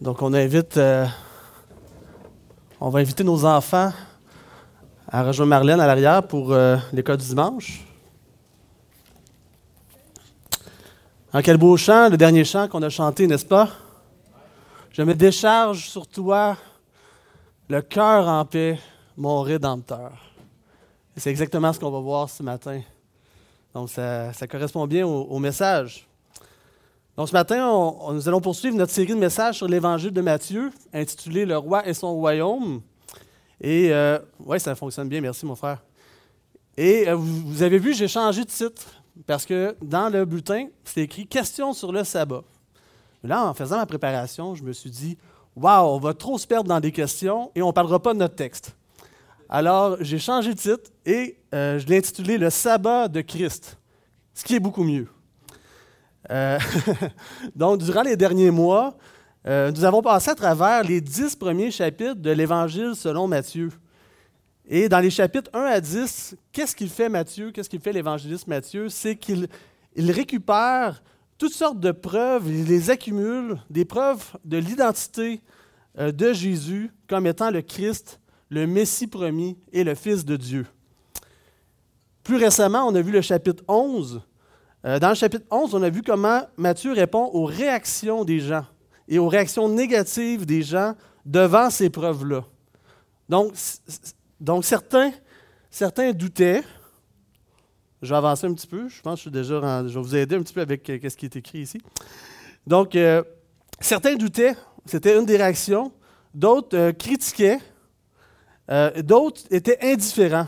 Donc, on invite, euh, on va inviter nos enfants à rejoindre Marlène à l'arrière pour euh, l'école du dimanche. En quel beau chant, le dernier chant qu'on a chanté, n'est-ce pas? Je me décharge sur toi, le cœur en paix, mon rédempteur. C'est exactement ce qu'on va voir ce matin. Donc, ça, correspond bien au message. Donc ce matin, nous allons poursuivre notre série de messages sur l'évangile de Matthieu, intitulé Le roi et son royaume. Et euh, oui, ça fonctionne bien, merci mon frère. Et euh, vous, avez vu, j'ai changé de titre parce que dans le bulletin, c'est écrit Questions sur le sabbat. là, en faisant ma préparation, je me suis dit Waouh, on va trop se perdre dans des questions et on ne parlera pas de notre texte. Alors, j'ai changé de titre et euh, je l'ai intitulé Le sabbat de Christ, ce qui est beaucoup mieux. Euh, donc, durant les derniers mois, euh, nous avons passé à travers les dix premiers chapitres de l'Évangile selon Matthieu. Et dans les chapitres 1 à 10, qu'est-ce qu'il fait Matthieu, qu'est-ce qu'il fait l'évangéliste Matthieu? C'est qu'il récupère toutes sortes de preuves, il les accumule, des preuves de l'identité euh, de Jésus comme étant le Christ, le Messie promis et le Fils de Dieu. Plus récemment, on a vu le chapitre 11 euh, dans le chapitre 11, on a vu comment Matthieu répond aux réactions des gens et aux réactions négatives des gens devant ces preuves-là. Donc, donc certains, certains doutaient. Je vais avancer un petit peu. Je pense que je suis déjà Je vais vous aider un petit peu avec euh, ce qui est écrit ici. Donc, euh, certains doutaient. C'était une des réactions. D'autres critiquaient. D'autres étaient indifférents.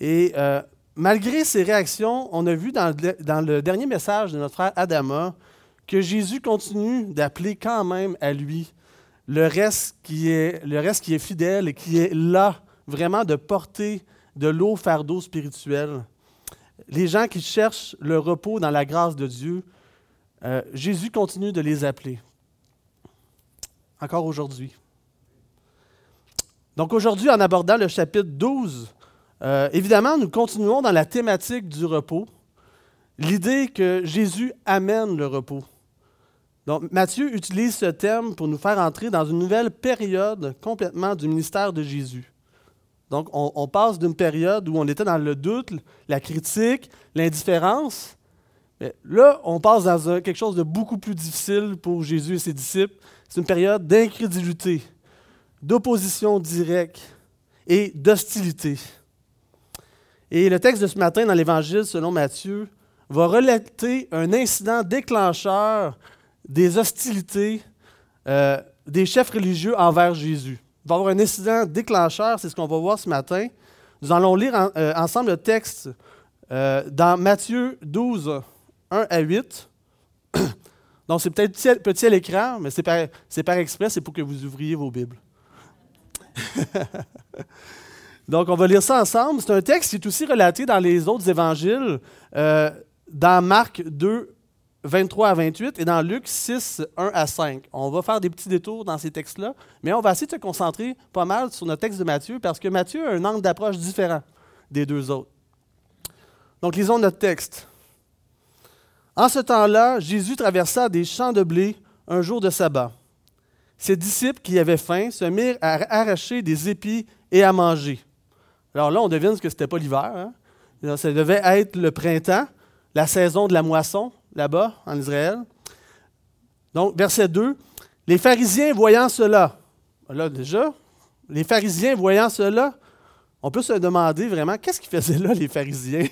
Et malgré ces réactions, on a vu dans le, dernier message de notre frère Adama que Jésus continue d'appeler quand même à lui le reste, qui est, fidèle et qui est là vraiment de porter de l'eau fardeau spirituel. Les gens qui cherchent le repos dans la grâce de Dieu, euh, Jésus continue de les appeler. Encore aujourd'hui. Donc aujourd'hui, en abordant le chapitre 12 euh, évidemment, nous continuons dans la thématique du repos, l'idée que Jésus amène le repos. Donc, Matthieu utilise ce thème pour nous faire entrer dans une nouvelle période complètement du ministère de Jésus. Donc, on, passe d'une période où on était dans le doute, la critique, l'indifférence. Mais là, on passe dans quelque chose de beaucoup plus difficile pour Jésus et ses disciples. C'est une période d'incrédulité, d'opposition directe et d'hostilité. Et le texte de ce matin dans l'Évangile selon Matthieu va relater un incident déclencheur des hostilités euh, des chefs religieux envers Jésus. Il va y avoir un incident déclencheur, c'est ce qu'on va voir ce matin. Nous allons lire euh, ensemble le texte euh, dans Matthieu 12, 1 à 8. Donc c'est peut-être petit, à l'écran, mais c'est par, par exprès, c'est pour que vous ouvriez vos Bibles. Donc, on va lire ça ensemble. C'est un texte qui est aussi relaté dans les autres évangiles, euh, dans Marc 2, 23 à 28 et dans Luc 6, 1 à 5. On va faire des petits détours dans ces textes-là, mais on va essayer de se concentrer pas mal sur notre texte de Matthieu parce que Matthieu a un angle d'approche différent des deux autres. Donc, lisons notre texte. En ce temps-là, Jésus traversa des champs de blé un jour de sabbat. Ses disciples qui avaient faim se mirent à arracher des épis et à manger. Alors là, on devine que ce n'était pas l'hiver. Hein. Ça devait être le printemps, la saison de la moisson, là-bas, en Israël. Donc, verset 2. Les pharisiens voyant cela, là déjà, les pharisiens voyant cela, on peut se demander vraiment qu'est-ce qu'ils faisaient là, les pharisiens,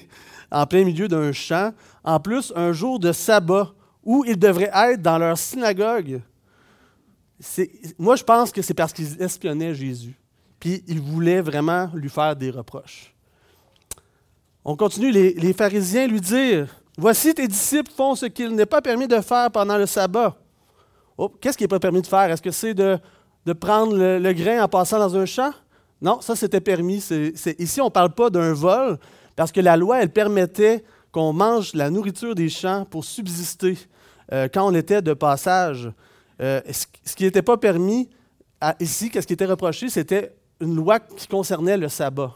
en plein milieu d'un champ, en plus un jour de sabbat, où ils devraient être dans leur synagogue. Moi, je pense que c'est parce qu'ils espionnaient Jésus puis il voulait vraiment lui faire des reproches. On continue, les, pharisiens lui dirent, Voici tes disciples font ce qu'il n'est pas permis de faire pendant le sabbat. Oh, qu'est-ce qui n'est pas permis de faire? Est-ce que c'est de, prendre le, grain en passant dans un champ? Non, ça c'était permis. ici, on ne parle pas d'un vol, parce que la loi, elle permettait qu'on mange la nourriture des champs pour subsister euh, quand on était de passage. Euh, ce, qui n'était pas permis ici, qu'est-ce qui était reproché, c'était une loi qui concernait le sabbat.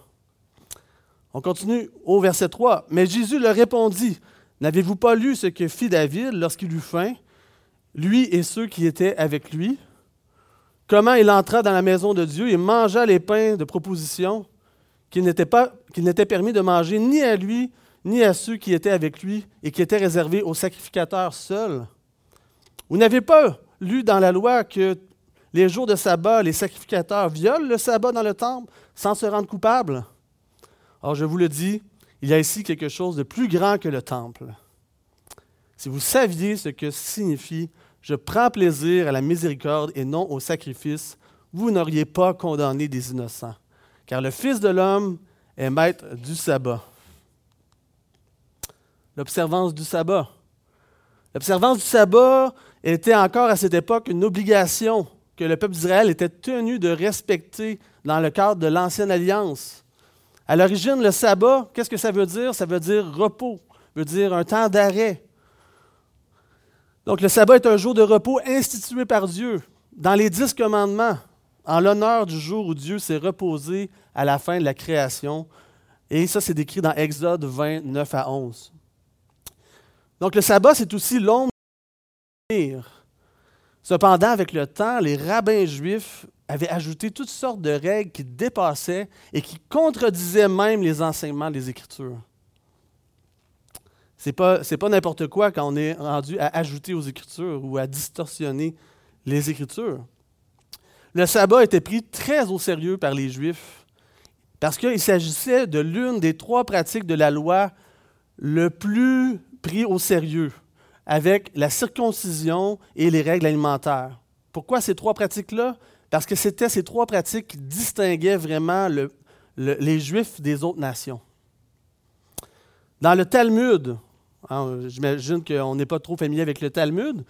On continue au verset 3. Mais Jésus leur répondit, N'avez-vous pas lu ce que fit David lorsqu'il eut faim lui et ceux qui étaient avec lui, comment il entra dans la maison de Dieu et mangea les pains de proposition qu'il n'était, pas, qu'il n'était permis de manger ni à lui, ni à ceux qui étaient avec lui et qui étaient réservés aux sacrificateurs seuls? Vous n'avez pas lu dans la loi que les jours de sabbat, les sacrificateurs violent le sabbat dans le temple sans se rendre coupables? Or, je vous le dis, il y a ici quelque chose de plus grand que le temple. Si vous saviez ce que signifie je prends plaisir à la miséricorde et non au sacrifice, vous n'auriez pas condamné des innocents. Car le Fils de l'homme est maître du sabbat. L'observance du sabbat. L'observance du sabbat était encore à cette époque une obligation que le peuple d'Israël était tenu de respecter dans le cadre de l'ancienne alliance. À l'origine, le sabbat, qu'est-ce que ça veut dire? Ça veut dire repos, veut dire un temps d'arrêt. Donc le sabbat est un jour de repos institué par Dieu dans les dix commandements, en l'honneur du jour où Dieu s'est reposé à la fin de la création. Et ça, c'est décrit dans Exode 29 à 11. Donc le sabbat, c'est aussi l'ombre Cependant, avec le temps, les rabbins juifs avaient ajouté toutes sortes de règles qui dépassaient et qui contredisaient même les enseignements des Écritures. Ce n'est pas, pas n'importe quoi quand on est rendu à ajouter aux Écritures ou à distorsionner les Écritures. Le sabbat était pris très au sérieux par les Juifs parce qu'il s'agissait de l'une des trois pratiques de la loi le plus pris au sérieux avec la circoncision et les règles alimentaires. Pourquoi ces trois pratiques-là? Parce que c'était ces trois pratiques qui distinguaient vraiment les Juifs des autres nations. Dans le Talmud, hein, j'imagine qu'on n'est pas trop familier avec le Talmud,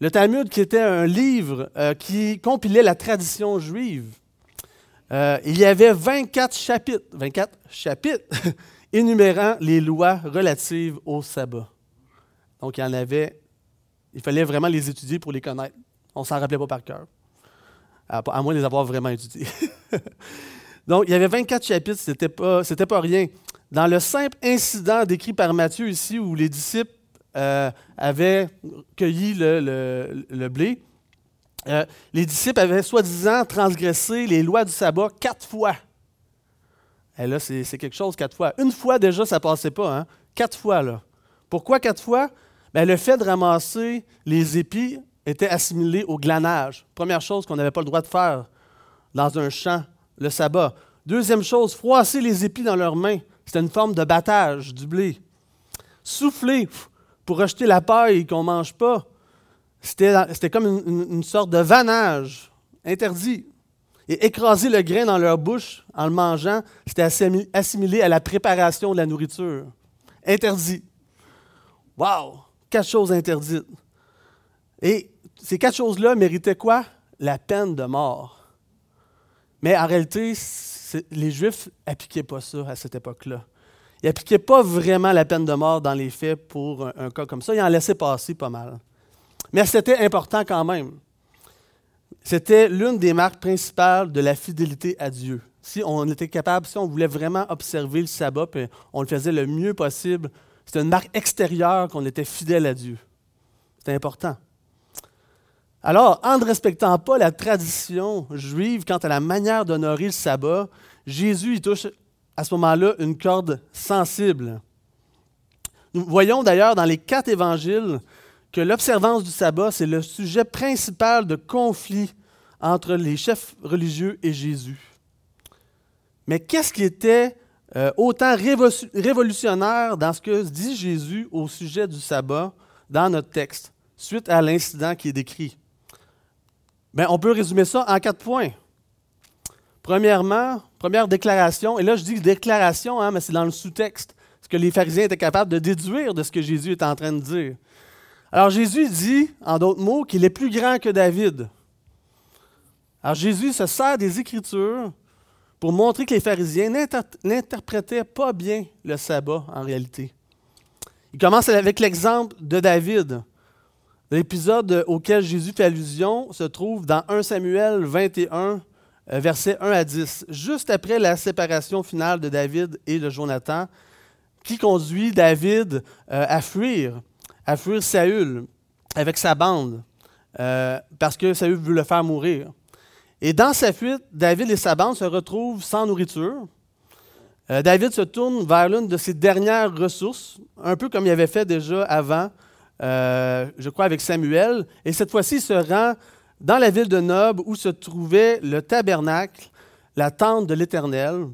le Talmud qui était un livre euh, qui compilait la tradition juive, euh, il y avait 24 chapitres, 24 chapitres énumérant les lois relatives au sabbat. Donc, il y en avait, il fallait vraiment les étudier pour les connaître. On ne s'en rappelait pas par cœur, à, moins de les avoir vraiment étudiés. Donc, il y avait 24 chapitres, ce n'était pas, pas rien. Dans le simple incident décrit par Matthieu ici, où les disciples euh, avaient cueilli le, blé, euh, les disciples avaient soi-disant transgressé les lois du sabbat quatre fois. Et là, c'est quelque chose quatre fois. Une fois déjà, ça ne passait pas. Hein? Quatre fois, là. Pourquoi quatre fois? Bien, le fait de ramasser les épis était assimilé au glanage. Première chose qu'on n'avait pas le droit de faire dans un champ, le sabbat. Deuxième chose, froisser les épis dans leurs mains. C'était une forme de battage du blé. Souffler pour rejeter la paille qu'on ne mange pas. C'était comme une, sorte de vannage interdit. Et écraser le grain dans leur bouche en le mangeant, c'était assimilé à la préparation de la nourriture. Interdit. Wow! Quatre choses interdites. Et ces quatre choses-là méritaient quoi? La peine de mort. Mais en réalité, les Juifs n'appliquaient pas ça à cette époque-là. Ils n'appliquaient pas vraiment la peine de mort dans les faits pour un, cas comme ça. Ils en laissaient passer pas mal. Mais c'était important quand même. C'était l'une des marques principales de la fidélité à Dieu. Si on était capable, si on voulait vraiment observer le sabbat, puis on le faisait le mieux possible c'était une marque extérieure qu'on était fidèle à Dieu. C'est important. Alors, en ne respectant pas la tradition juive quant à la manière d'honorer le sabbat, Jésus y touche à ce moment-là une corde sensible. Nous voyons d'ailleurs dans les quatre évangiles que l'observance du sabbat, c'est le sujet principal de conflit entre les chefs religieux et Jésus. Mais qu'est-ce qui était euh, autant révolutionnaire dans ce que dit Jésus au sujet du sabbat dans notre texte, suite à l'incident qui est décrit. Bien, on peut résumer ça en quatre points. Premièrement, première déclaration, et là je dis déclaration, hein, mais c'est dans le sous-texte, ce que les pharisiens étaient capables de déduire de ce que Jésus est en train de dire. Alors Jésus dit, en d'autres mots, qu'il est plus grand que David. Alors Jésus se sert des Écritures pour montrer que les pharisiens n'interprétaient pas bien le sabbat en réalité. Il commence avec l'exemple de David. L'épisode auquel Jésus fait allusion se trouve dans 1 Samuel 21, euh, versets 1 à 10, juste après la séparation finale de David et de Jonathan, qui conduit David euh, à fuir, à fuir Saül avec sa bande. euh, parce que Saül veut le faire mourir. Et dans sa fuite, David et sa bande se retrouvent sans nourriture. Euh, David se tourne vers l'une de ses dernières ressources, un peu comme il avait fait déjà avant, euh, je crois avec Samuel. Et cette fois-ci, il se rend dans la ville de Nob où se trouvait le tabernacle, la tente de l'Éternel.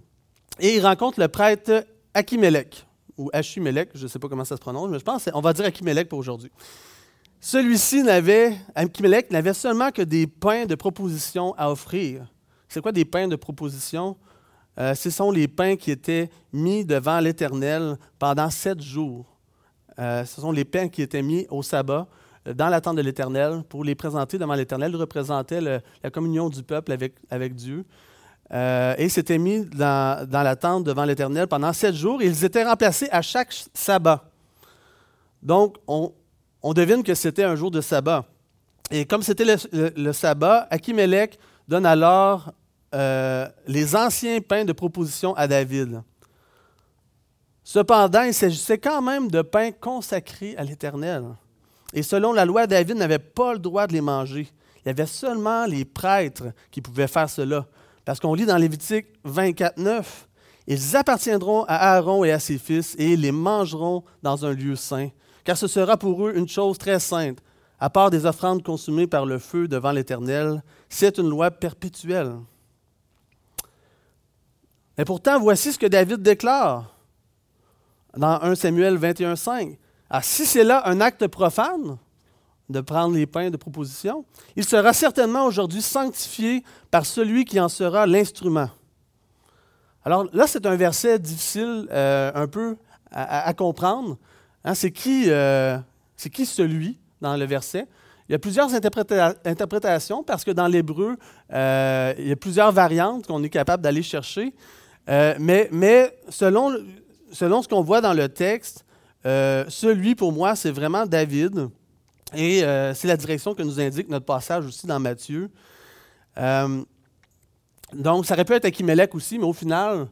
Et il rencontre le prêtre Achimelech, ou Achimelech, je ne sais pas comment ça se prononce, mais je pense qu'on va dire Achimelech pour aujourd'hui. Celui-ci n'avait, Achimelech n'avait seulement que des pains de proposition à offrir. C'est quoi des pains de proposition? Euh, ce sont les pains qui étaient mis devant l'Éternel pendant sept jours. Euh, ce sont les pains qui étaient mis au sabbat euh, dans la tente de l'Éternel pour les présenter devant l'Éternel. Ils représentaient la communion du peuple avec, Dieu. et c'était mis dans, dans, la tente devant l'Éternel pendant sept jours. Ils étaient remplacés à chaque sabbat. Donc, on, on devine que c'était un jour de sabbat. Et comme c'était le, sabbat, Achimelech donne alors euh, les anciens pains de proposition à David. Cependant, il s'agissait quand même de pains consacrés à l'Éternel. Et selon la loi, David n'avait pas le droit de les manger. Il y avait seulement les prêtres qui pouvaient faire cela. Parce qu'on lit dans Lévitique 24, 9, Ils appartiendront à Aaron et à ses fils, et ils les mangeront dans un lieu saint, car ce sera pour eux une chose très sainte. À part des offrandes consumées par le feu devant l'Éternel, c'est une loi perpétuelle. Mais pourtant, voici ce que David déclare dans 1 Samuel 21.5. Ah, si c'est là un acte profane de prendre les pains de proposition, il sera certainement aujourd'hui sanctifié par celui qui en sera l'instrument. Alors là, c'est un verset difficile euh, un peu à, comprendre. Hein, c'est qui, euh, qui celui dans le verset? Il y a plusieurs interprétations parce que dans l'hébreu, euh, il y a plusieurs variantes qu'on est capable d'aller chercher. Euh, mais, selon, selon ce qu'on voit dans le texte, celui pour moi, c'est vraiment David. Et c'est la direction que nous indique notre passage aussi dans Matthieu. donc, ça aurait pu être Achimelech aussi, mais au final,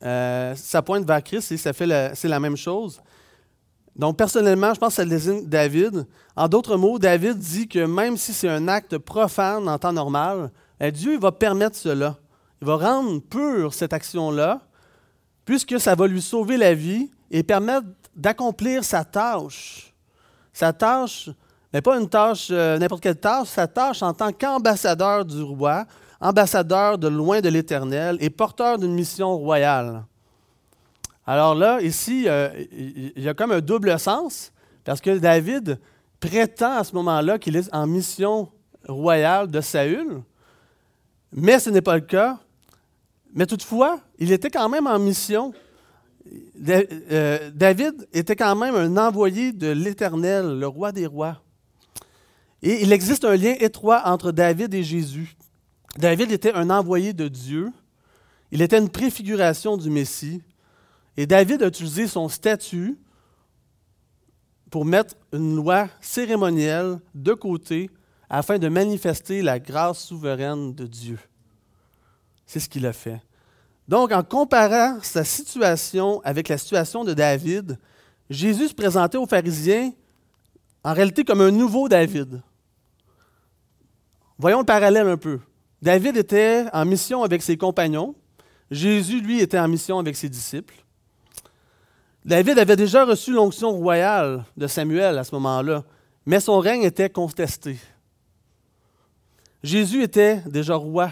ça pointe vers Christ et c'est la même chose. Donc, personnellement, je pense que ça désigne David. En d'autres mots, David dit que même si c'est un acte profane en temps normal, Dieu va permettre cela. Il va rendre pure cette action-là, puisque ça va lui sauver la vie et permettre d'accomplir sa tâche. Sa tâche, mais pas une tâche, euh, n'importe quelle tâche, sa tâche en tant qu'ambassadeur du roi, ambassadeur de loin de l'Éternel et porteur d'une mission royale. Alors là, ici, euh, il y a comme un double sens, parce que David prétend à ce moment-là qu'il est en mission royale de Saül, mais ce n'est pas le cas. Mais toutefois, il était quand même en mission. Euh, David était quand même un envoyé de l'Éternel, le roi des rois. Et il existe un lien étroit entre David et Jésus. David était un envoyé de Dieu. Il était une préfiguration du Messie. Et David a utilisé son statut pour mettre une loi cérémonielle de côté afin de manifester la grâce souveraine de Dieu. C'est ce qu'il a fait. Donc, en comparant sa situation avec la situation de David, Jésus se présentait aux pharisiens en réalité comme un nouveau David. Voyons le parallèle un peu. David était en mission avec ses compagnons. Jésus, lui, était en mission avec ses disciples. David avait déjà reçu l'onction royale de Samuel à ce moment-là, mais son règne était contesté. Jésus était déjà roi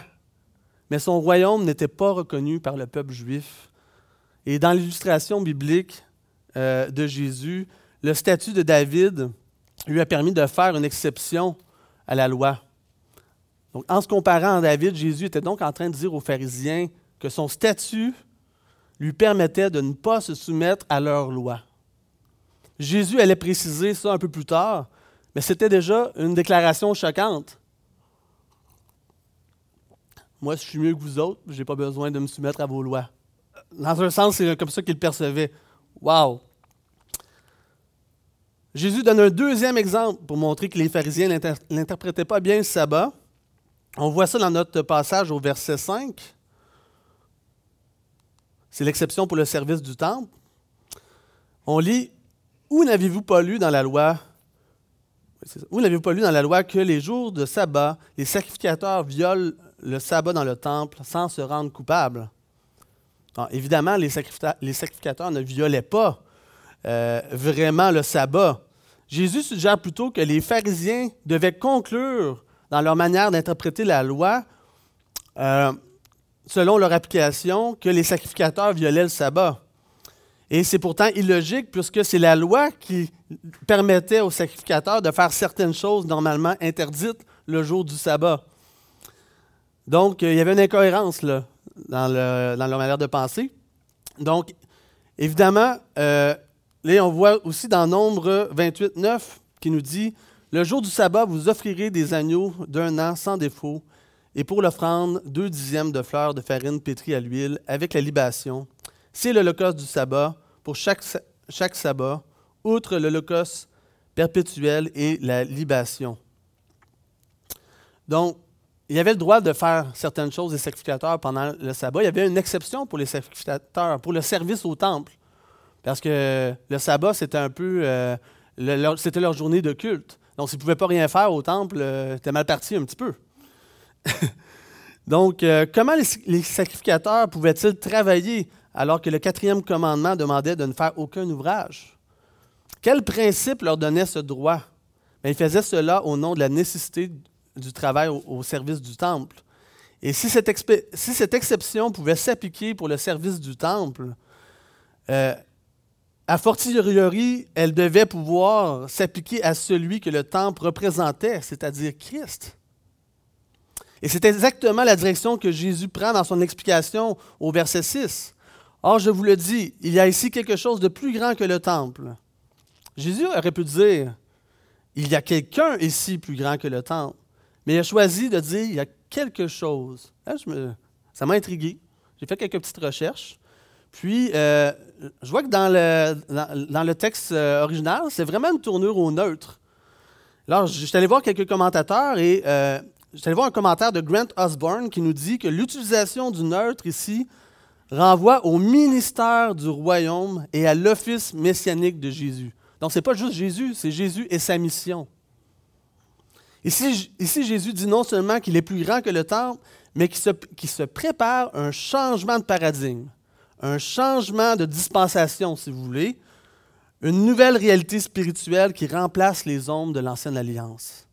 mais son royaume n'était pas reconnu par le peuple juif. Et dans l'illustration biblique euh, de Jésus, le statut de David lui a permis de faire une exception à la loi. En se comparant à David, Jésus était donc en train de dire aux pharisiens que son statut lui permettait de ne pas se soumettre à leur loi. Jésus allait préciser ça un peu plus tard, mais c'était déjà une déclaration choquante. Moi, je suis mieux que vous autres, je n'ai pas besoin de me soumettre à vos lois. Dans un sens, c'est comme ça qu'il percevait. Wow! Jésus donne un deuxième exemple pour montrer que les pharisiens n'interprétaient pas bien le sabbat. On voit ça dans notre passage au verset 5. C'est l'exception pour le service du temple. On lit Où n'avez-vous pas lu dans la loi? Vous n'avez pas lu dans la loi que les jours de sabbat, les sacrificateurs violent le sabbat dans le temple sans se rendre coupables. évidemment, les, sacrificateurs ne violaient pas euh, vraiment le sabbat. Jésus suggère plutôt que les pharisiens devaient conclure dans leur manière d'interpréter la loi, euh, selon leur application, que les sacrificateurs violaient le sabbat. Et c'est pourtant illogique puisque c'est la loi qui permettait aux sacrificateurs de faire certaines choses normalement interdites le jour du sabbat. Donc, il y avait une incohérence là, dans, leur manière de penser. Donc, évidemment, euh, là, on voit aussi dans Nombre 28, 9 qui nous dit Le jour du sabbat, vous offrirez des agneaux d'un an sans défaut, et pour l'offrande, deux dixièmes de fleurs de farine pétrie à l'huile avec la libation c'est l'Holocauste du sabbat pour chaque, chaque sabbat, outre l'Holocauste perpétuel et la libation. Donc, il y avait le droit de faire certaines choses des sacrificateurs pendant le sabbat. Il y avait une exception pour les sacrificateurs, pour le service au temple. Parce que le sabbat, c'était un peu. Euh, c'était leur journée de culte. Donc, s'ils ne pouvaient pas rien faire au temple, euh, c'était mal parti un petit peu. Donc, euh, comment les, sacrificateurs pouvaient-ils travailler alors que le quatrième commandement demandait de ne faire aucun ouvrage? Quel principe leur donnait ce droit? Bien, ils faisaient cela au nom de la nécessité du travail au, service du temple. Et si cette, si cette exception pouvait s'appliquer pour le service du temple, euh, a fortiori, elle devait pouvoir s'appliquer à celui que le temple représentait, c'est-à-dire Christ. Et c'est exactement la direction que Jésus prend dans son explication au verset 6. Or, je vous le dis, il y a ici quelque chose de plus grand que le temple. Jésus aurait pu dire, il y a quelqu'un ici plus grand que le temple. Mais il a choisi de dire, il y a quelque chose. ça m'a intrigué. J'ai fait quelques petites recherches. Puis, euh, je vois que dans le, dans, le texte euh, original, c'est vraiment une tournure au neutre. Alors, je suis allé voir quelques commentateurs et euh, allé voir un commentaire de Grant Osborne qui nous dit que l'utilisation du neutre ici renvoie au ministère du royaume et à l'office messianique de Jésus. Donc, ce n'est pas juste Jésus, c'est Jésus et sa mission. Ici, Jésus dit non seulement qu'il est plus grand que le temple, mais qu'il se, se, prépare un changement de paradigme, un changement de dispensation, si vous voulez, une nouvelle réalité spirituelle qui remplace les ombres de l'ancienne alliance.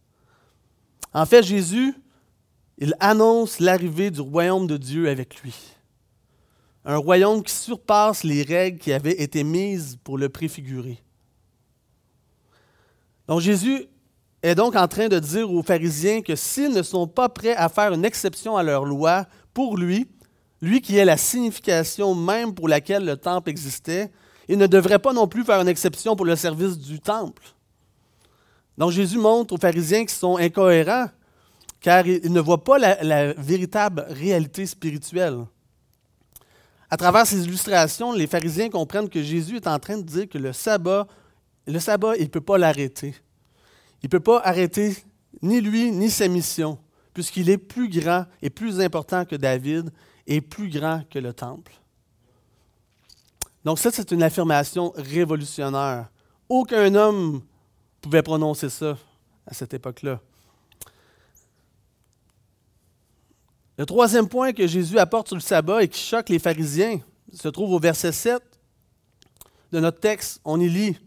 En fait, Jésus, il annonce l'arrivée du royaume de Dieu avec lui un royaume qui surpasse les règles qui avaient été mises pour le préfigurer. Donc Jésus est donc en train de dire aux pharisiens que s'ils ne sont pas prêts à faire une exception à leur loi pour lui, lui qui est la signification même pour laquelle le temple existait, ils ne devraient pas non plus faire une exception pour le service du temple. Donc Jésus montre aux pharisiens qu'ils sont incohérents car ils ne voient pas la, la véritable réalité spirituelle. À travers ces illustrations, les pharisiens comprennent que Jésus est en train de dire que le sabbat, le sabbat, il ne peut pas l'arrêter. Il ne peut pas arrêter ni lui, ni sa mission, puisqu'il est plus grand et plus important que David et plus grand que le temple. Donc ça, c'est une affirmation révolutionnaire. Aucun homme pouvait prononcer ça à cette époque-là. Le troisième point que Jésus apporte sur le sabbat et qui choque les pharisiens se trouve au verset 7 de notre texte. On y lit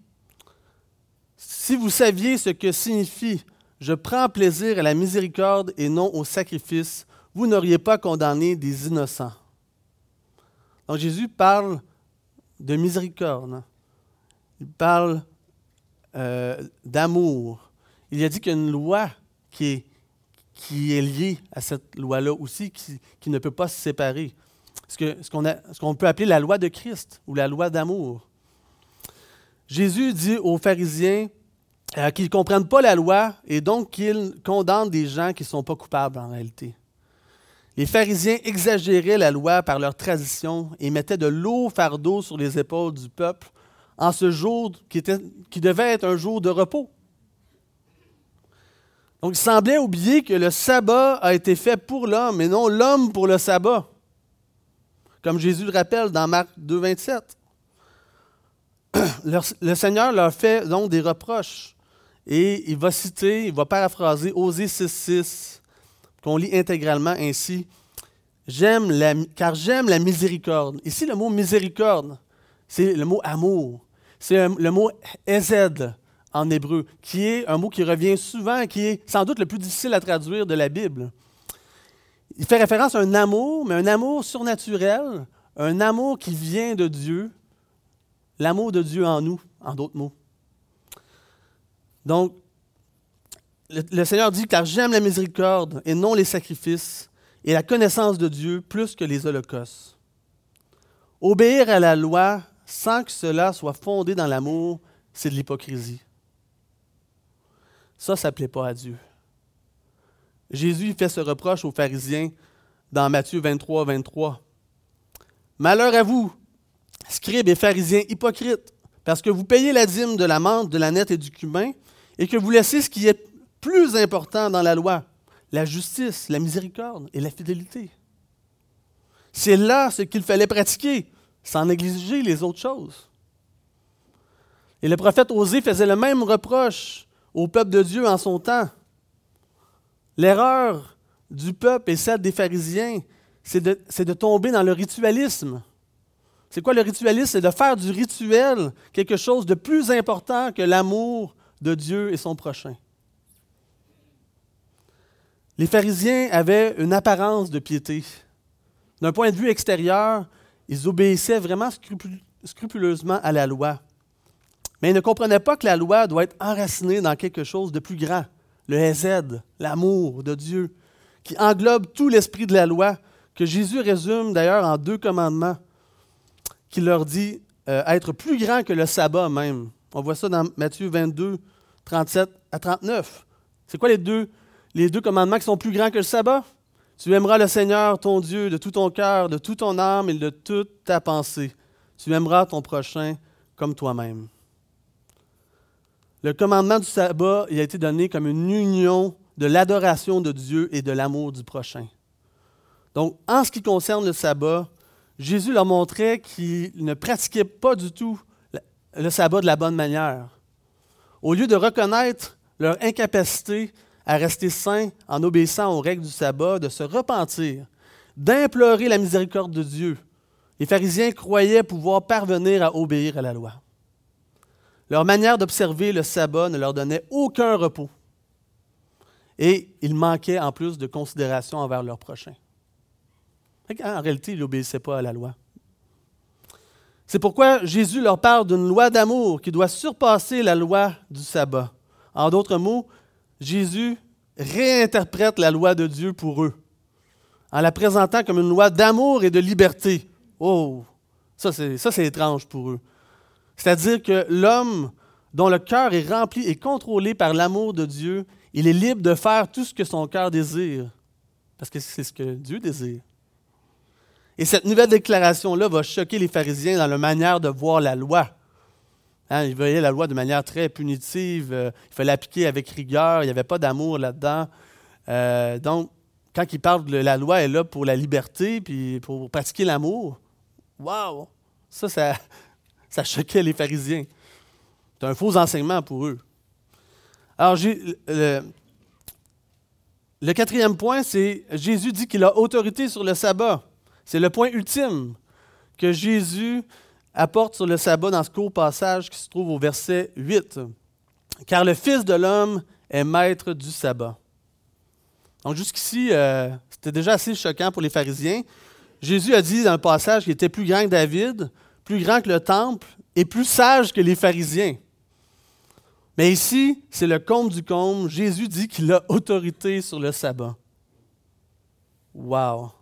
Si vous saviez ce que signifie Je prends plaisir à la miséricorde et non au sacrifice, vous n'auriez pas condamné des innocents. Donc Jésus parle de miséricorde. Il parle euh, d'amour. Il a dit qu'il y a une loi qui est qui est lié à cette loi-là aussi, qui, ne peut pas se séparer. Ce qu'on peut appeler la loi de Christ ou la loi d'amour. Jésus dit aux pharisiens euh, qu'ils ne comprennent pas la loi et donc qu'ils condamnent des gens qui ne sont pas coupables en réalité. Les pharisiens exagéraient la loi par leur tradition et mettaient de lourds fardeaux sur les épaules du peuple en ce jour qui, devait être un jour de repos. Donc, il semblait oublier que le sabbat a été fait pour l'homme et non l'homme pour le sabbat. Comme Jésus le rappelle dans Marc 2, 27. Le Seigneur leur fait donc des reproches Et il va citer, il va paraphraser Osée 6.6, qu'on lit intégralement ainsi. J'aime la, car j'aime la miséricorde. Ici, le mot miséricorde, c'est le mot amour. C'est le mot ezed en hébreu, qui est un mot qui revient souvent, qui est sans doute le plus difficile à traduire de la Bible. Il fait référence à un amour, mais un amour surnaturel, un amour qui vient de Dieu, l'amour de Dieu en nous, en d'autres mots. Donc, le, Seigneur dit, car j'aime la miséricorde et non les sacrifices, et la connaissance de Dieu plus que les holocaustes. Obéir à la loi sans que cela soit fondé dans l'amour, c'est de l'hypocrisie. Ça, ça ne plaît pas à Dieu. Jésus fait ce reproche aux pharisiens dans Matthieu 23, 23. Malheur à vous, scribes et pharisiens hypocrites, parce que vous payez la dîme de la menthe, de la nette et du cumin, et que vous laissez ce qui est plus important dans la loi, la justice, la miséricorde et la fidélité. C'est là ce qu'il fallait pratiquer, sans négliger les autres choses. Et le prophète Osée faisait le même reproche au peuple de Dieu en son temps. L'erreur du peuple et celle des pharisiens, c'est de, de, tomber dans le ritualisme. C'est quoi le ritualisme? C'est de faire du rituel quelque chose de plus important que l'amour de Dieu et son prochain. Les pharisiens avaient une apparence de piété. D'un point de vue extérieur, ils obéissaient vraiment scrupuleusement à la loi. Mais ils ne comprenaient pas que la loi doit être enracinée dans quelque chose de plus grand, le Hésed, l'amour de Dieu, qui englobe tout l'esprit de la loi, que Jésus résume d'ailleurs en deux commandements, qui leur dit euh, être plus grand que le sabbat même. On voit ça dans Matthieu 22, 37 à 39. C'est quoi les deux, les deux commandements qui sont plus grands que le sabbat? Tu aimeras le Seigneur, ton Dieu, de tout ton cœur, de toute ton âme et de toute ta pensée. Tu aimeras ton prochain comme toi-même. Le commandement du sabbat il a été donné comme une union de l'adoration de Dieu et de l'amour du prochain. Donc, en ce qui concerne le sabbat, Jésus leur montrait qu'il ne pratiquait pas du tout le sabbat de la bonne manière. Au lieu de reconnaître leur incapacité à rester saints en obéissant aux règles du sabbat, de se repentir, d'implorer la miséricorde de Dieu, les pharisiens croyaient pouvoir parvenir à obéir à la loi. Leur manière d'observer le sabbat ne leur donnait aucun repos. Et ils manquaient en plus de considération envers leur prochain. En réalité, ils n'obéissaient pas à la loi. C'est pourquoi Jésus leur parle d'une loi d'amour qui doit surpasser la loi du sabbat. En d'autres mots, Jésus réinterprète la loi de Dieu pour eux, en la présentant comme une loi d'amour et de liberté. Oh, ça c'est étrange pour eux. C'est-à-dire que l'homme dont le cœur est rempli et contrôlé par l'amour de Dieu, il est libre de faire tout ce que son cœur désire, parce que c'est ce que Dieu désire. Et cette nouvelle déclaration-là va choquer les pharisiens dans leur manière de voir la loi. Hein, ils voyaient la loi de manière très punitive, euh, il fallait l'appliquer avec rigueur, il n'y avait pas d'amour là-dedans. Euh, donc, quand ils parlent de la loi est là pour la liberté, puis pour pratiquer l'amour, waouh! Ça, ça, ça choquait les pharisiens. C'est un faux enseignement pour eux. Alors, le, le quatrième point, c'est Jésus dit qu'il a autorité sur le sabbat. C'est le point ultime que Jésus apporte sur le sabbat dans ce court passage qui se trouve au verset 8. Car le Fils de l'homme est maître du sabbat. Donc jusqu'ici, euh, c'était déjà assez choquant pour les pharisiens. Jésus a dit dans un passage qu'il était plus grand que David, plus grand que le temple et plus sage que les pharisiens. Mais ici, c'est le comble du comble. Jésus dit qu'il a autorité sur le sabbat. Wow!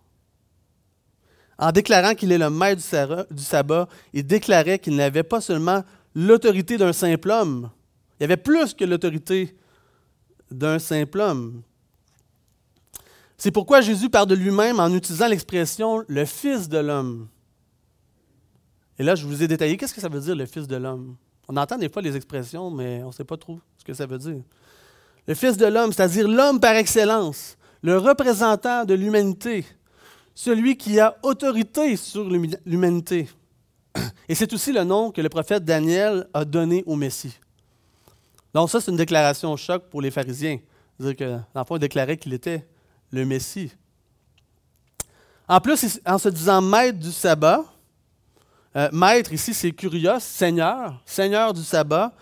En déclarant qu'il est le maître du sabbat, il déclarait qu'il n'avait pas seulement l'autorité d'un simple homme, il y avait plus que l'autorité d'un simple homme. C'est pourquoi Jésus parle de lui-même en utilisant l'expression le Fils de l'homme. Et là, je vous ai détaillé qu'est-ce que ça veut dire le Fils de l'homme. On entend des fois les expressions, mais on ne sait pas trop ce que ça veut dire. Le Fils de l'homme, c'est-à-dire l'homme par excellence, le représentant de l'humanité, celui qui a autorité sur l'humanité. Et c'est aussi le nom que le prophète Daniel a donné au Messie. Donc ça, c'est une déclaration choc pour les pharisiens. C'est-à-dire que l'enfant déclarait qu'il était le Messie. En plus, en se disant maître du sabbat, euh, maître ici, c'est curios, Seigneur, Seigneur du sabbat,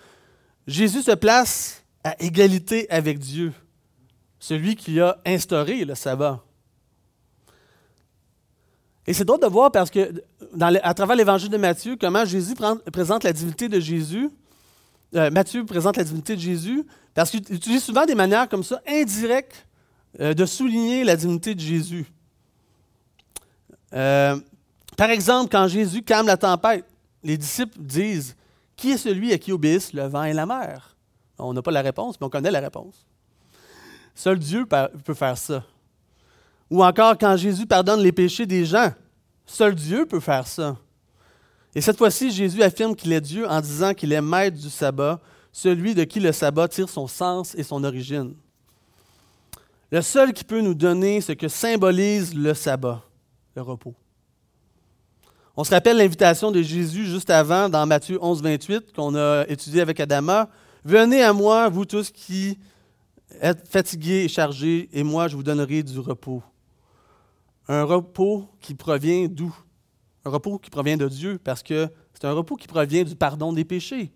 Jésus se place à égalité avec Dieu, celui qui a instauré le sabbat. Et c'est drôle de voir parce que à travers l'évangile de Matthieu, comment Jésus présente la divinité de Jésus. Euh, Matthieu présente la divinité de Jésus parce qu'il utilise souvent des manières comme ça, indirectes, euh, de souligner la divinité de Jésus. Euh, par exemple, quand Jésus calme la tempête, les disciples disent Qui est celui à qui obéissent le vent et la mer On n'a pas la réponse, mais on connaît la réponse. Seul Dieu peut faire ça. Ou encore quand Jésus pardonne les péchés des gens. Seul Dieu peut faire ça. Et cette fois-ci, Jésus affirme qu'il est Dieu en disant qu'il est maître du sabbat, celui de qui le sabbat tire son sens et son origine. Le seul qui peut nous donner ce que symbolise le sabbat, le repos. On se rappelle l'invitation de Jésus juste avant dans Matthieu 11, 28 qu'on a étudié avec Adama. Venez à moi, vous tous qui êtes fatigués et chargés, et moi je vous donnerai du repos. Un repos qui provient d'où? Un repos qui provient de Dieu, parce que c'est un repos qui provient du pardon des péchés,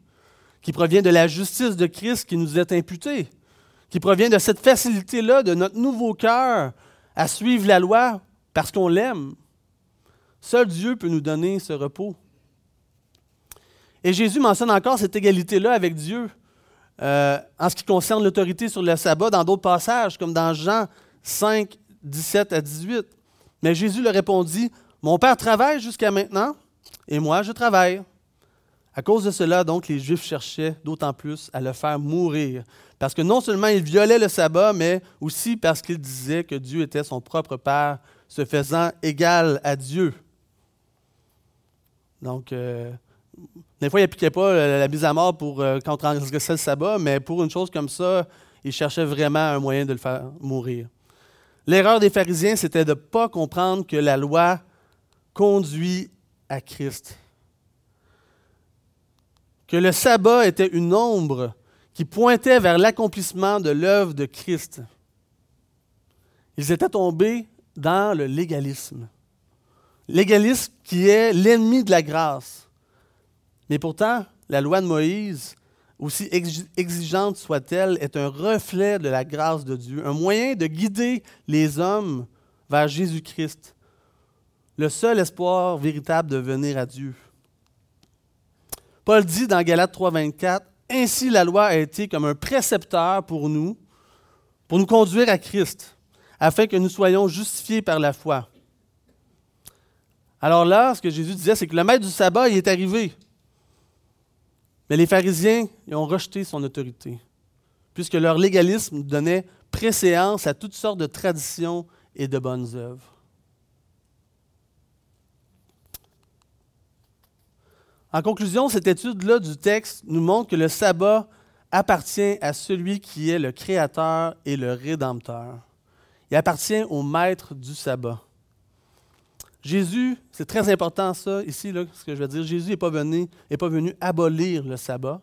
qui provient de la justice de Christ qui nous est imputée, qui provient de cette facilité-là, de notre nouveau cœur à suivre la loi parce qu'on l'aime. Seul Dieu peut nous donner ce repos. Et Jésus mentionne encore cette égalité-là avec Dieu euh, en ce qui concerne l'autorité sur le sabbat dans d'autres passages, comme dans Jean 5, 17 à 18. Mais Jésus leur répondit, Mon Père travaille jusqu'à maintenant, et moi je travaille. À cause de cela, donc, les Juifs cherchaient d'autant plus à le faire mourir, parce que non seulement il violait le sabbat, mais aussi parce qu'il disait que Dieu était son propre Père, se faisant égal à Dieu. Donc, euh, des fois, il n'appliquait pas la mise à mort pour, euh, quand on transgressait le sabbat, mais pour une chose comme ça, il cherchait vraiment un moyen de le faire mourir. L'erreur des pharisiens, c'était de ne pas comprendre que la loi conduit à Christ. Que le sabbat était une ombre qui pointait vers l'accomplissement de l'œuvre de Christ. Ils étaient tombés dans le légalisme. Légalisme qui est l'ennemi de la grâce. Mais pourtant, la loi de Moïse aussi exigeante soit-elle, est un reflet de la grâce de Dieu, un moyen de guider les hommes vers Jésus-Christ, le seul espoir véritable de venir à Dieu. Paul dit dans Galates 3.24, Ainsi la loi a été comme un précepteur pour nous, pour nous conduire à Christ, afin que nous soyons justifiés par la foi. Alors là, ce que Jésus disait, c'est que le maître du sabbat il est arrivé. Mais les pharisiens ils ont rejeté son autorité, puisque leur légalisme donnait préséance à toutes sortes de traditions et de bonnes œuvres. En conclusion, cette étude-là du texte nous montre que le sabbat appartient à celui qui est le créateur et le rédempteur. Il appartient au maître du sabbat. Jésus, c'est très important ça, ici, là, ce que je veux dire. Jésus n'est pas, venu, pas venu abolir le sabbat,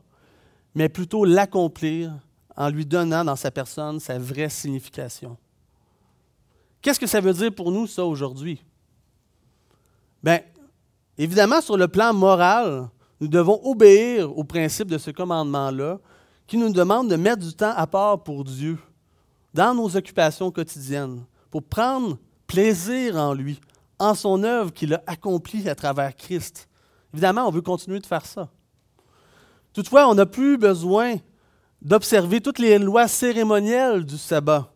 mais plutôt l'accomplir en lui donnant dans sa personne sa vraie signification. Qu'est-ce que ça veut dire pour nous, ça, aujourd'hui? Bien, évidemment, sur le plan moral, nous devons obéir au principe de ce commandement-là qui nous demande de mettre du temps à part pour Dieu dans nos occupations quotidiennes, pour prendre plaisir en lui, en son œuvre qu'il a accomplie à travers Christ. Évidemment, on veut continuer de faire ça. Toutefois, on n'a plus besoin d'observer toutes les lois cérémonielles du sabbat,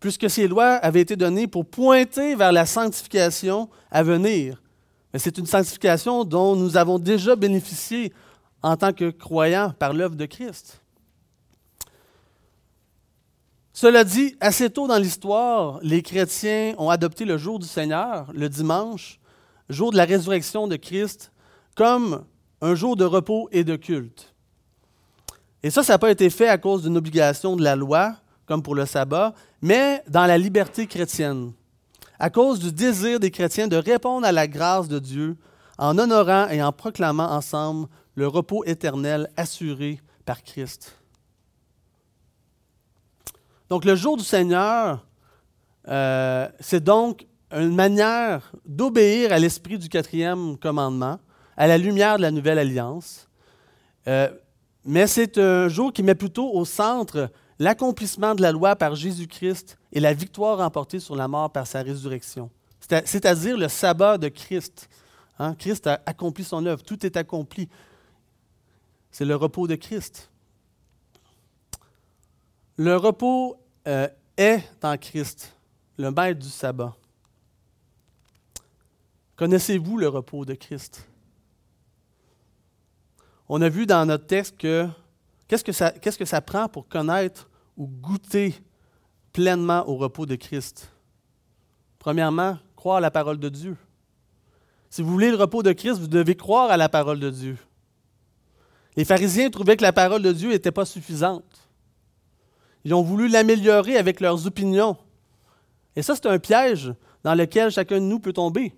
puisque ces lois avaient été données pour pointer vers la sanctification à venir. Mais c'est une sanctification dont nous avons déjà bénéficié en tant que croyants par l'œuvre de Christ. Cela dit, assez tôt dans l'histoire, les chrétiens ont adopté le jour du Seigneur, le dimanche, jour de la résurrection de Christ, comme un jour de repos et de culte. Et ça, ça n'a pas été fait à cause d'une obligation de la loi, comme pour le sabbat, mais dans la liberté chrétienne, à cause du désir des chrétiens de répondre à la grâce de Dieu en honorant et en proclamant ensemble le repos éternel assuré par Christ. Donc le jour du Seigneur, euh, c'est donc une manière d'obéir à l'esprit du quatrième commandement, à la lumière de la nouvelle alliance. Euh, mais c'est un jour qui met plutôt au centre l'accomplissement de la loi par Jésus-Christ et la victoire remportée sur la mort par sa résurrection. C'est-à-dire le sabbat de Christ. Hein? Christ a accompli son œuvre, tout est accompli. C'est le repos de Christ. Le repos euh, est en Christ, le maître du sabbat. Connaissez-vous le repos de Christ? On a vu dans notre texte que qu'est-ce que qu'est-ce que ça prend pour connaître ou goûter pleinement au repos de Christ? Premièrement, croire à la parole de Dieu. Si vous voulez le repos de Christ, vous devez croire à la parole de Dieu. Les pharisiens trouvaient que la parole de Dieu n'était pas suffisante. Ils ont voulu l'améliorer avec leurs opinions. Et ça, c'est un piège dans lequel chacun de nous peut tomber.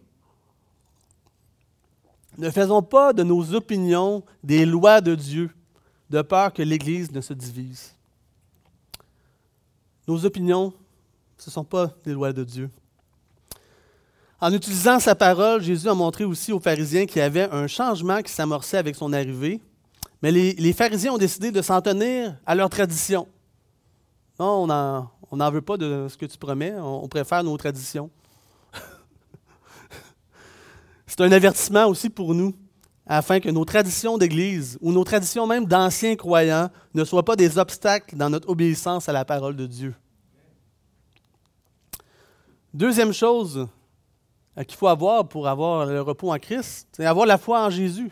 Ne faisons pas de nos opinions des lois de Dieu, de peur que l'Église ne se divise. Nos opinions, ce ne sont pas des lois de Dieu. En utilisant sa parole, Jésus a montré aussi aux pharisiens qu'il y avait un changement qui s'amorçait avec son arrivée. Mais les, pharisiens ont décidé de s'en tenir à leur tradition. Non, on n'en veut pas de ce que tu promets, on préfère nos traditions. C'est un avertissement aussi pour nous, afin que nos traditions d'Église ou nos traditions même d'anciens croyants ne soient pas des obstacles dans notre obéissance à la parole de Dieu. Deuxième chose euh, qu'il faut avoir pour avoir le repos en Christ, c'est avoir la foi en Jésus.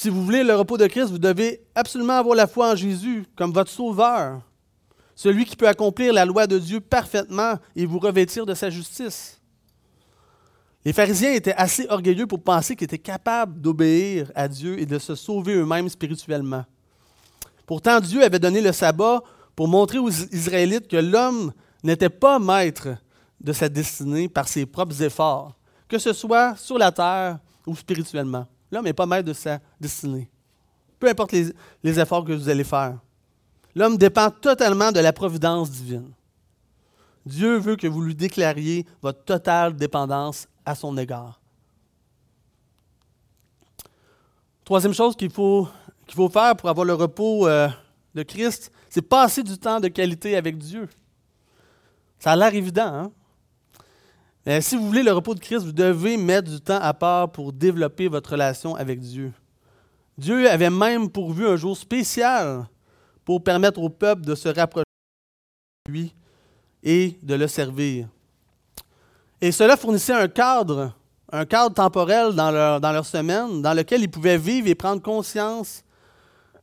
Si vous voulez le repos de Christ, vous devez absolument avoir la foi en Jésus comme votre sauveur, celui qui peut accomplir la loi de Dieu parfaitement et vous revêtir de sa justice. Les pharisiens étaient assez orgueilleux pour penser qu'ils étaient capables d'obéir à Dieu et de se sauver eux-mêmes spirituellement. Pourtant, Dieu avait donné le sabbat pour montrer aux Israélites que l'homme n'était pas maître de sa destinée par ses propres efforts, que ce soit sur la terre ou spirituellement. L'homme n'est pas maître de sa destinée. Peu importe les, efforts que vous allez faire. L'homme dépend totalement de la providence divine. Dieu veut que vous lui déclariez votre totale dépendance à son égard. Troisième chose qu'il faut, qu'il faut faire pour avoir le repos euh, de Christ, c'est passer du temps de qualité avec Dieu. Ça a l'air évident, hein? Mais si vous voulez le repos de Christ, vous devez mettre du temps à part pour développer votre relation avec Dieu. Dieu avait même pourvu un jour spécial pour permettre au peuple de se rapprocher de lui et de le servir. Et cela fournissait un cadre, un cadre temporel dans leur semaine, dans lequel ils pouvaient vivre et prendre conscience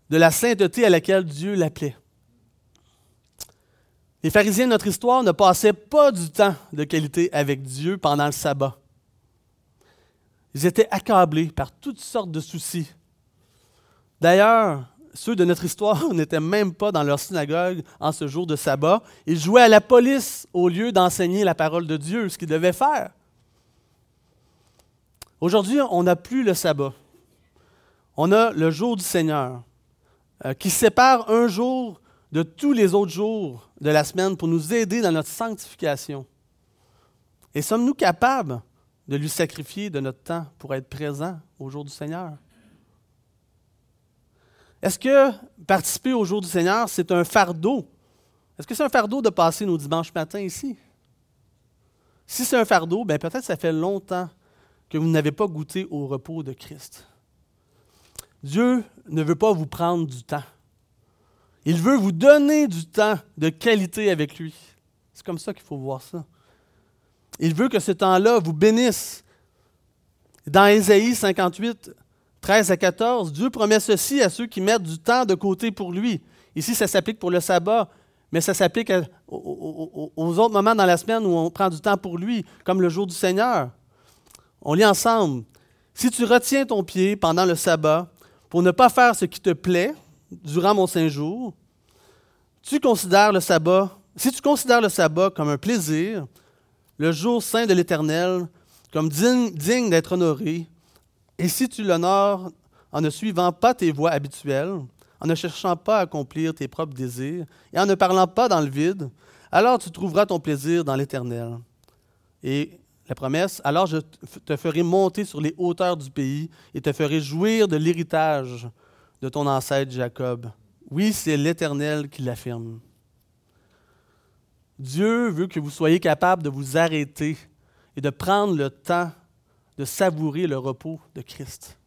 de la sainteté à laquelle Dieu l'appelait. Les pharisiens de notre histoire ne passaient pas du temps de qualité avec Dieu pendant le sabbat. Ils étaient accablés par toutes sortes de soucis. D'ailleurs, ceux de notre histoire n'étaient même pas dans leur synagogue en ce jour de sabbat. Ils jouaient à la police au lieu d'enseigner la parole de Dieu, ce qu'ils devaient faire. Aujourd'hui, on n'a plus le sabbat. On a le jour du Seigneur, euh, qui sépare un jour de tous les autres jours de la semaine pour nous aider dans notre sanctification. Et sommes-nous capables de lui sacrifier de notre temps pour être présents au jour du Seigneur? Est-ce que participer au jour du Seigneur, c'est un fardeau? Est-ce que c'est un fardeau de passer nos dimanches matins ici? Si c'est un fardeau, bien peut-être ça fait longtemps que vous n'avez pas goûté au repos de Christ. Dieu ne veut pas vous prendre du temps. Il veut vous donner du temps de qualité avec lui. C'est comme ça qu'il faut voir ça. Il veut que ce temps-là vous bénisse. Dans Ésaïe 58, 13 à 14, Dieu promet ceci à ceux qui mettent du temps de côté pour lui. Ici, ça s'applique pour le sabbat, mais ça s'applique aux, autres moments dans la semaine où on prend du temps pour lui, comme le jour du Seigneur. On lit ensemble. Si tu retiens ton pied pendant le sabbat pour ne pas faire ce qui te plaît durant mon saint jour, tu considères le sabbat, si tu considères le sabbat comme un plaisir, le jour saint de l'Éternel comme digne d'être honoré, et si tu l'honores en ne suivant pas tes voies habituelles, en ne cherchant pas à accomplir tes propres désirs et en ne parlant pas dans le vide, alors tu trouveras ton plaisir dans l'Éternel. Et la promesse, alors je te ferai monter sur les hauteurs du pays et te ferai jouir de l'héritage de ton ancêtre Jacob. Oui, c'est l'Éternel qui l'affirme. Dieu veut que vous soyez capable de vous arrêter et de prendre le temps de savourer le repos de Christ.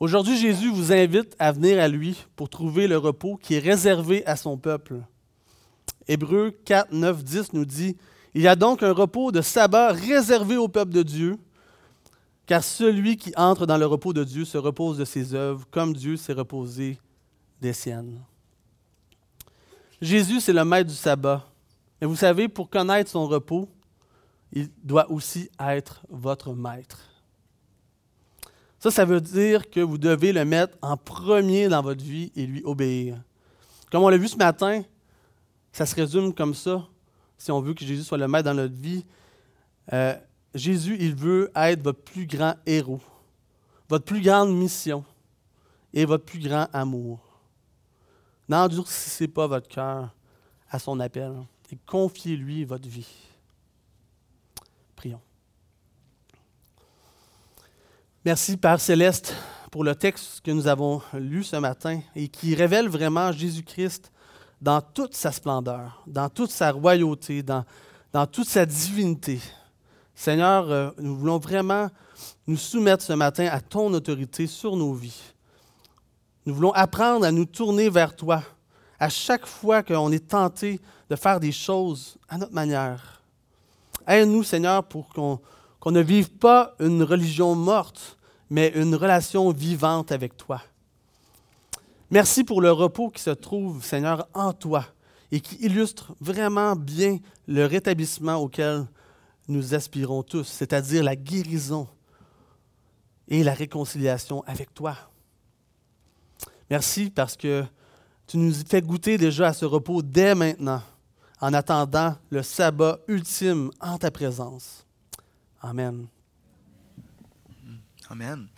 Aujourd'hui, Jésus vous invite à venir à lui pour trouver le repos qui est réservé à son peuple. Hébreu 4, 9, 10 nous dit Il y a donc un repos de sabbat réservé au peuple de Dieu, car celui qui entre dans le repos de Dieu se repose de ses œuvres, comme Dieu s'est reposé des siennes. Jésus, c'est le maître du sabbat. Mais vous savez, pour connaître son repos, il doit aussi être votre maître. Ça, ça veut dire que vous devez le mettre en premier dans votre vie et lui obéir. Comme on l'a vu ce matin, ça se résume comme ça, si on veut que Jésus soit le maître dans notre vie. Euh, Jésus, il veut être votre plus grand héros, votre plus grande mission et votre plus grand amour. N'endurcissez pas votre cœur à son appel et confiez-lui votre vie. Prions. Merci, Père Céleste, pour le texte que nous avons lu ce matin et qui révèle vraiment Jésus-Christ dans toute sa splendeur, dans toute sa royauté, dans, dans toute sa divinité. Seigneur, euh, nous voulons vraiment nous soumettre ce matin à ton autorité sur nos vies. Nous voulons apprendre à nous tourner vers toi à chaque fois qu'on est tenté de faire des choses à notre manière. Aide-nous, Seigneur, pour qu'on ne vive pas une religion morte, mais une relation vivante avec toi. Merci pour le repos qui se trouve, Seigneur, en toi et qui illustre vraiment bien le rétablissement auquel nous aspirons tous, c'est-à-dire la guérison et la réconciliation avec toi. Merci parce que tu nous fais goûter déjà à ce repos dès maintenant, en attendant le sabbat ultime en ta présence. Amen. Amen.